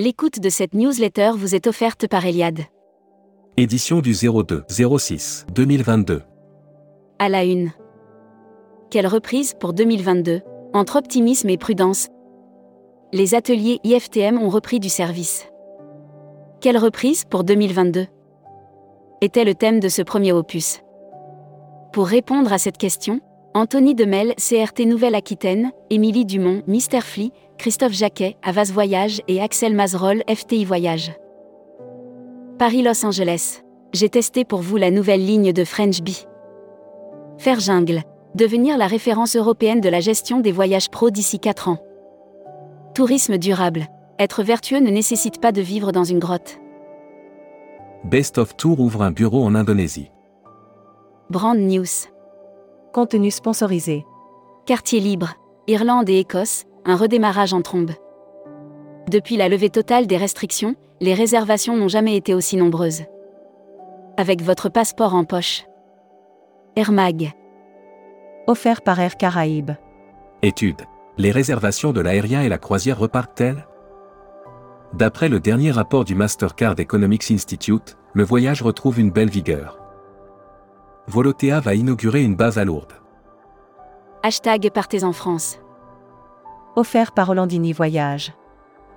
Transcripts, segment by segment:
L'écoute de cette newsletter vous est offerte par Eliade. Édition du 02 06 2022. À la une. Quelle reprise pour 2022 Entre optimisme et prudence, les ateliers IFTM ont repris du service. Quelle reprise pour 2022 était le thème de ce premier opus. Pour répondre à cette question, Anthony Demel, CRT Nouvelle-Aquitaine, Émilie Dumont, Mister Flea, Christophe Jacquet, Avas Voyage et Axel Mazerol, FTI Voyage. Paris-Los Angeles. J'ai testé pour vous la nouvelle ligne de French Bee. Faire jungle. Devenir la référence européenne de la gestion des voyages pro d'ici 4 ans. Tourisme durable. Être vertueux ne nécessite pas de vivre dans une grotte. Best of Tour ouvre un bureau en Indonésie. Brand News. Contenu sponsorisé. Quartier libre. Irlande et Écosse, un redémarrage en trombe. Depuis la levée totale des restrictions, les réservations n'ont jamais été aussi nombreuses. Avec votre passeport en poche. Air Mag. Offert par Air Caraïbes. Étude. Les réservations de l'aérien et la croisière repartent-elles D'après le dernier rapport du Mastercard Economics Institute, le voyage retrouve une belle vigueur. Volotea va inaugurer une base à Lourdes. Hashtag Partez en France. Offert par Hollandini Voyage.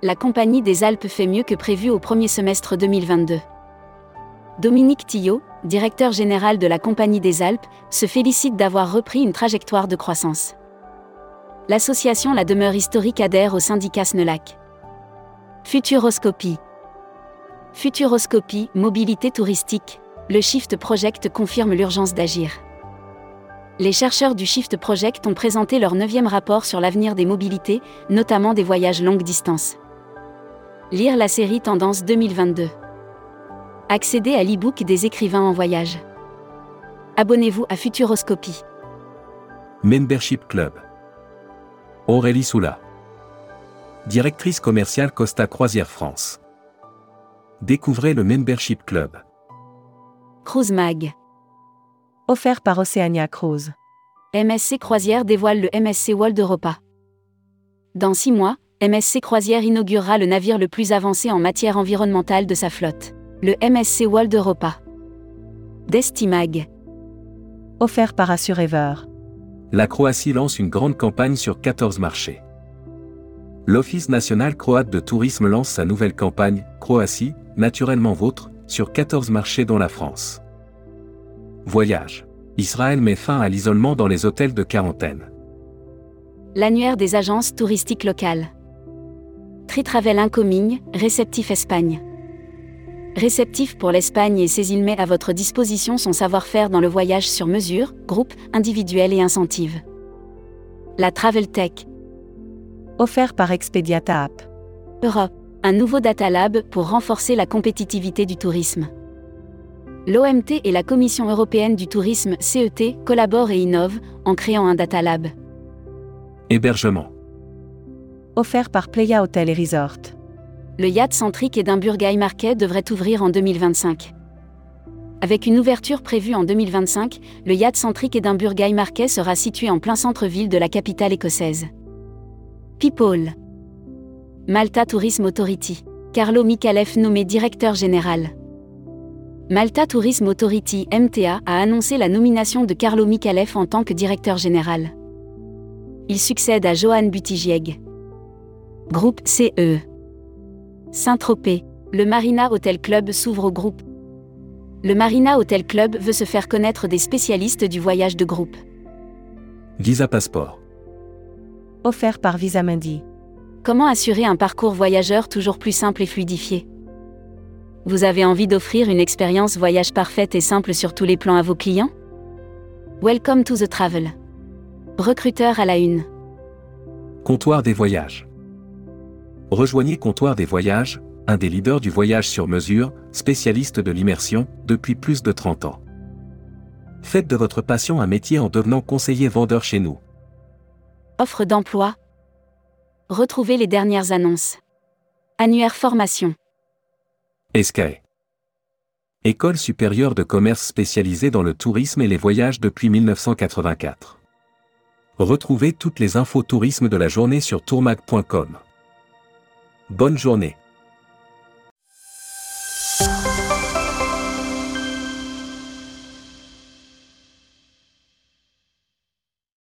La Compagnie des Alpes fait mieux que prévu au premier semestre 2022. Dominique Tillot, directeur général de la Compagnie des Alpes, se félicite d'avoir repris une trajectoire de croissance. L'association La Demeure Historique adhère au syndicat SNELAC. Futuroscopie. Futuroscopie, mobilité touristique, le Shift Project confirme l'urgence d'agir. Les chercheurs du Shift Project ont présenté leur neuvième rapport sur l'avenir des mobilités, notamment des voyages longue distance. Lire la série Tendance 2022. Accéder à l'e-book des écrivains en voyage. Abonnez-vous à Futuroscopie. Membership Club. Aurélie Soula. Directrice commerciale Costa Croisière France. Découvrez le Membership Club. Cruise Mag. Offert par Oceania Cruise. MSC Croisière dévoile le MSC World Europa. Dans six mois, MSC Croisière inaugurera le navire le plus avancé en matière environnementale de sa flotte, le MSC World Europa. Destimag. Offert par Assurever. La Croatie lance une grande campagne sur 14 marchés. L'Office national croate de tourisme lance sa nouvelle campagne, Croatie, naturellement vôtre, sur 14 marchés dont la France. Voyage. Israël met fin à l'isolement dans les hôtels de quarantaine. L'annuaire des agences touristiques locales. Tritravel Incoming, réceptif Espagne. Réceptif pour l'Espagne et ses îles met à votre disposition son savoir-faire dans le voyage sur mesure, groupe, individuel et incentive. La Travel Tech. Offert par Expediata App. Europe, un nouveau data lab pour renforcer la compétitivité du tourisme. L'OMT et la Commission européenne du tourisme CET collaborent et innovent en créant un data lab. Hébergement. Offert par Playa Hotel et Resort. Le yacht centrique Edinburgh Market devrait ouvrir en 2025. Avec une ouverture prévue en 2025, le yacht centrique Edinburgh Market sera situé en plein centre-ville de la capitale écossaise. People. Malta Tourism Authority. Carlo Michalef nommé directeur général. Malta Tourism Authority MTA a annoncé la nomination de Carlo Michalef en tant que directeur général. Il succède à Johan Butigieg. Groupe CE. Saint-Tropez. Le Marina Hotel Club s'ouvre au groupe. Le Marina Hotel Club veut se faire connaître des spécialistes du voyage de groupe. Visa Passeport. Offert par Visamundi. Comment assurer un parcours voyageur toujours plus simple et fluidifié? Vous avez envie d'offrir une expérience voyage parfaite et simple sur tous les plans à vos clients? Welcome to the travel. Recruteur à la une. Comptoir des voyages. Rejoignez Comptoir des voyages, un des leaders du voyage sur mesure, spécialiste de l'immersion, depuis plus de 30 ans. Faites de votre passion un métier en devenant conseiller vendeur chez nous. Offre d'emploi. Retrouvez les dernières annonces. Annuaire formation. ESCAE. École supérieure de commerce spécialisée dans le tourisme et les voyages depuis 1984. Retrouvez toutes les infos tourisme de la journée sur tourmag.com. Bonne journée.